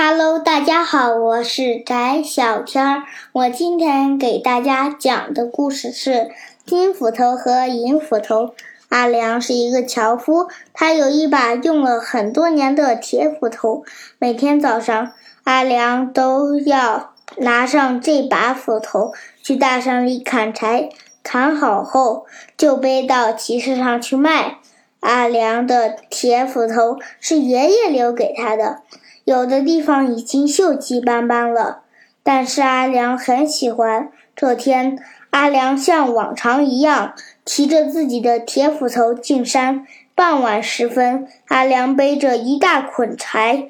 Hello，大家好，我是翟小天儿。我今天给大家讲的故事是金斧头和银斧头。阿良是一个樵夫，他有一把用了很多年的铁斧头。每天早上，阿良都要拿上这把斧头去大山里砍柴，砍好后就背到集市上去卖。阿良的铁斧头是爷爷留给他的。有的地方已经锈迹斑斑了，但是阿良很喜欢。这天，阿良像往常一样提着自己的铁斧头进山。傍晚时分，阿良背着一大捆柴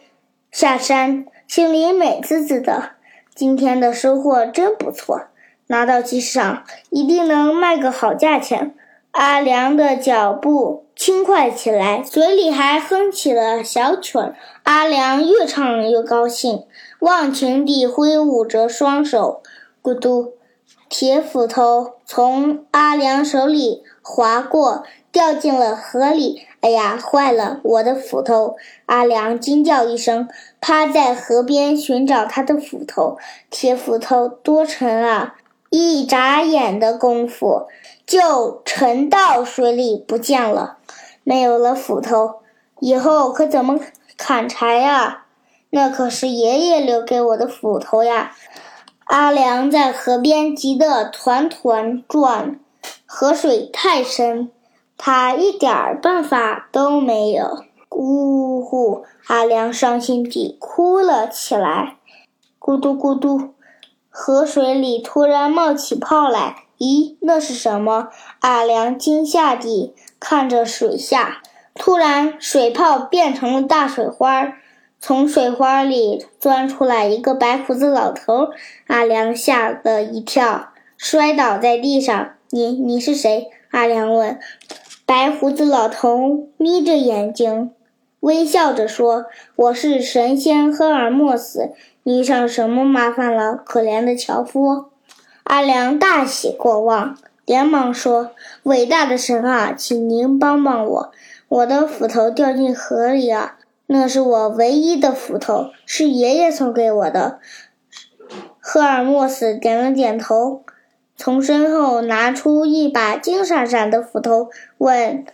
下山，心里美滋滋的。今天的收获真不错，拿到集市上一定能卖个好价钱。阿良的脚步。轻快起来，嘴里还哼起了小曲儿。阿良越唱越高兴，忘情地挥舞着双手。咕嘟，铁斧头从阿良手里划过，掉进了河里。哎呀，坏了，我的斧头！阿良惊叫一声，趴在河边寻找他的斧头。铁斧头多沉啊！一眨眼的功夫，就沉到水里不见了。没有了斧头，以后可怎么砍柴呀？那可是爷爷留给我的斧头呀！阿良在河边急得团团转，河水太深，他一点儿办法都没有。呜呼！阿良伤心地哭了起来。咕嘟咕嘟，河水里突然冒起泡来。咦，那是什么？阿良惊吓地。看着水下，突然水泡变成了大水花，从水花里钻出来一个白胡子老头。阿良吓了一跳，摔倒在地上。你你是谁？阿良问。白胡子老头眯着眼睛，微笑着说：“我是神仙赫尔墨斯，你遇上什么麻烦了，可怜的樵夫？”阿良大喜过望。连忙说：“伟大的神啊，请您帮帮我！我的斧头掉进河里了，那是我唯一的斧头，是爷爷送给我的。”赫尔墨斯点了点头，从身后拿出一把金闪闪的斧头，问：“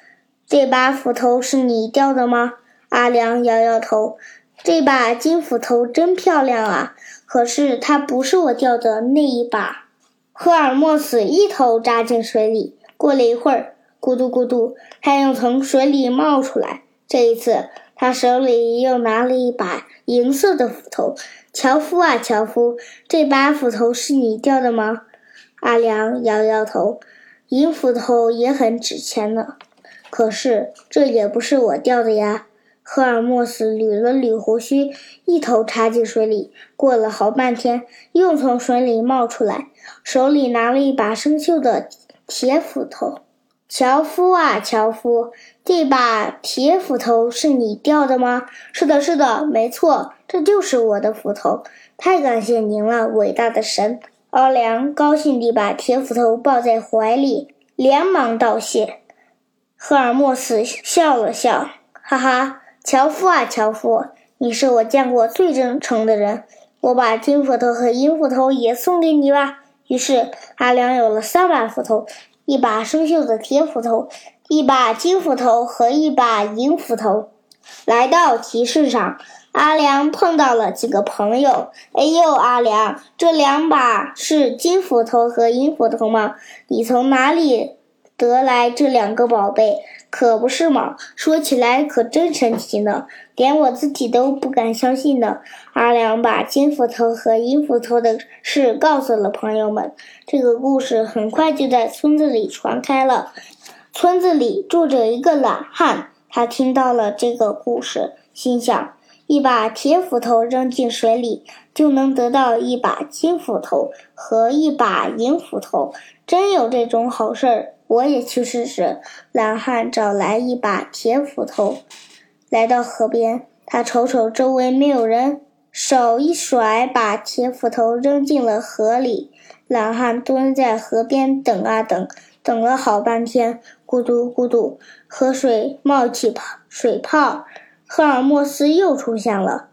这把斧头是你掉的吗？”阿良摇摇头：“这把金斧头真漂亮啊，可是它不是我掉的那一把。”赫尔墨斯一头扎进水里，过了一会儿，咕嘟咕嘟，他又从水里冒出来。这一次，他手里又拿了一把银色的斧头。樵夫啊，樵夫，这把斧头是你掉的吗？阿良摇摇头，银斧头也很值钱呢。可是这也不是我掉的呀。赫尔墨斯捋了捋胡须，一头插进水里。过了好半天，又从水里冒出来，手里拿了一把生锈的铁斧头。樵夫啊，樵夫，这把铁斧头是你掉的吗？是的，是的，没错，这就是我的斧头。太感谢您了，伟大的神！奥良高兴地把铁斧头抱在怀里，连忙道谢。赫尔墨斯笑了笑，哈哈。樵夫啊，樵夫，你是我见过最真诚的人。我把金斧头和银斧头也送给你吧。于是阿良有了三把斧头：一把生锈的铁斧头，一把金斧头和一把银斧头。来到集市上，阿良碰到了几个朋友。哎呦，阿良，这两把是金斧头和银斧头吗？你从哪里得来这两个宝贝？可不是嘛！说起来可真神奇呢，连我自己都不敢相信呢。阿良把金斧头和银斧头的事告诉了朋友们，这个故事很快就在村子里传开了。村子里住着一个懒汉，他听到了这个故事，心想：一把铁斧头扔进水里，就能得到一把金斧头和一把银斧头，真有这种好事儿！我也去试试。懒汉找来一把铁斧头，来到河边。他瞅瞅周围没有人，手一甩，把铁斧头扔进了河里。懒汉蹲在河边等啊等，等了好半天。咕嘟咕嘟，河水冒起泡水泡。赫尔墨斯又出现了。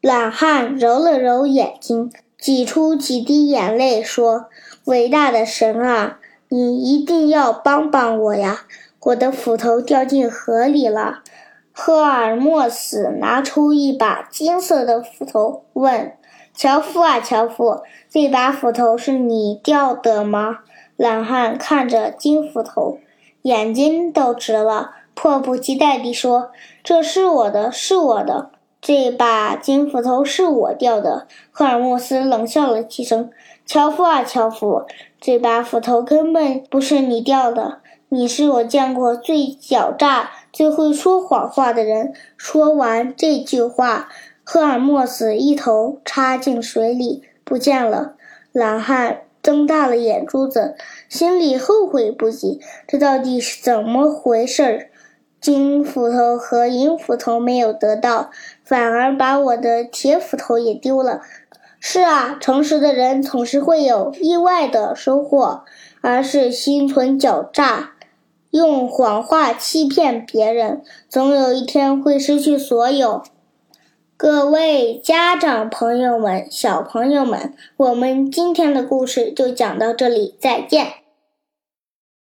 懒汉揉了揉眼睛，挤出几滴眼泪，说：“伟大的神啊，你一定要帮帮我呀！我的斧头掉进河里了。”赫尔墨斯拿出一把金色的斧头，问：“樵夫啊，樵夫，这把斧头是你掉的吗？”懒汉看着金斧头，眼睛都直了，迫不及待地说：“这是我的，是我的，这把金斧头是我掉的。”赫尔墨斯冷笑了几声：“樵夫啊，樵夫，这把斧头根本不是你掉的，你是我见过最狡诈。”最会说谎话的人。说完这句话，赫尔墨斯一头插进水里不见了。懒汉睁大了眼珠子，心里后悔不已。这到底是怎么回事儿？金斧头和银斧头没有得到，反而把我的铁斧头也丢了。是啊，诚实的人总是会有意外的收获，而是心存狡诈。用谎话欺骗别人，总有一天会失去所有。各位家长朋友们、小朋友们，我们今天的故事就讲到这里，再见。